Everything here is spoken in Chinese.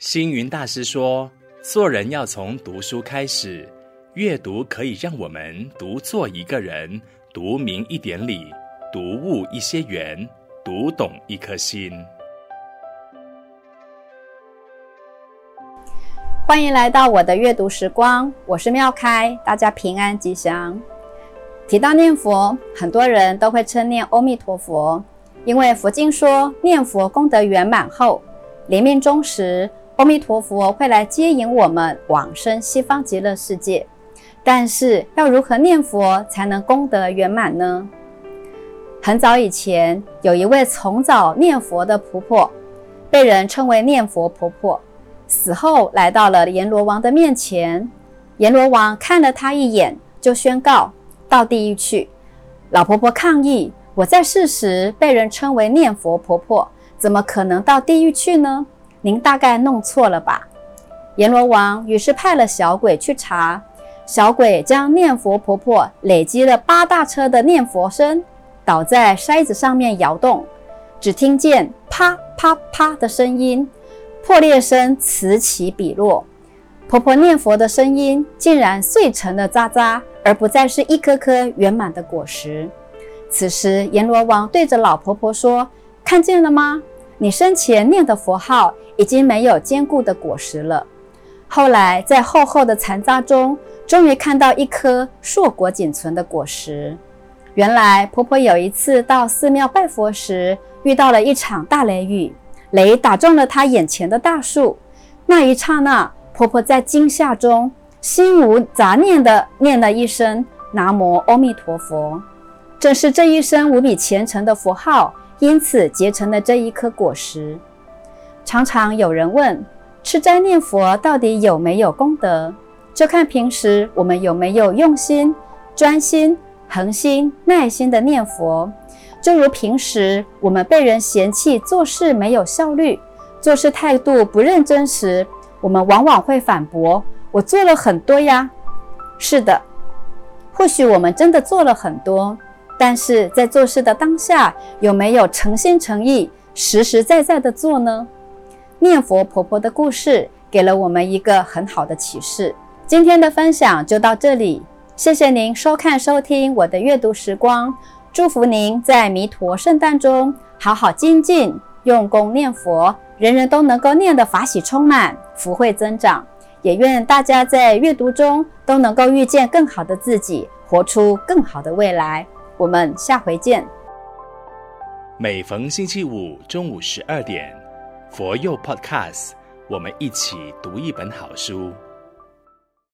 星云大师说：“做人要从读书开始，阅读可以让我们读做一个人，读明一点理，读悟一些缘，读懂一颗心。”欢迎来到我的阅读时光，我是妙开，大家平安吉祥。提到念佛，很多人都会称念阿弥陀佛，因为佛经说念佛功德圆满后，临命终时，阿弥陀佛会来接引我们往生西方极乐世界。但是要如何念佛才能功德圆满呢？很早以前，有一位从早念佛的婆婆，被人称为念佛婆婆。死后来到了阎罗王的面前，阎罗王看了她一眼，就宣告到地狱去。老婆婆抗议：“我在世时被人称为念佛婆婆，怎么可能到地狱去呢？您大概弄错了吧？”阎罗王于是派了小鬼去查，小鬼将念佛婆婆累积了八大车的念佛声倒在筛子上面摇动，只听见啪啪啪的声音。破裂声此起彼落，婆婆念佛的声音竟然碎成了渣渣，而不再是一颗颗圆满的果实。此时，阎罗王对着老婆婆说：“看见了吗？你生前念的佛号已经没有坚固的果实了。”后来，在厚厚的残渣中，终于看到一颗硕果仅存的果实。原来，婆婆有一次到寺庙拜佛时，遇到了一场大雷雨。雷打中了她眼前的大树，那一刹那，婆婆在惊吓中，心无杂念地念了一声“南无阿弥陀佛”。正是这一声无比虔诚的佛号，因此结成了这一颗果实。常常有人问：吃斋念佛到底有没有功德？就看平时我们有没有用心、专心、恒心、耐心地念佛。就如平时我们被人嫌弃做事没有效率，做事态度不认真时，我们往往会反驳：“我做了很多呀。”是的，或许我们真的做了很多，但是在做事的当下，有没有诚心诚意、实实在在的做呢？念佛婆婆的故事给了我们一个很好的启示。今天的分享就到这里，谢谢您收看收听我的阅读时光。祝福您在弥陀圣诞中好好精进，用功念佛，人人都能够念得法喜充满，福慧增长。也愿大家在阅读中都能够遇见更好的自己，活出更好的未来。我们下回见。每逢星期五中午十二点，佛佑 Podcast，我们一起读一本好书。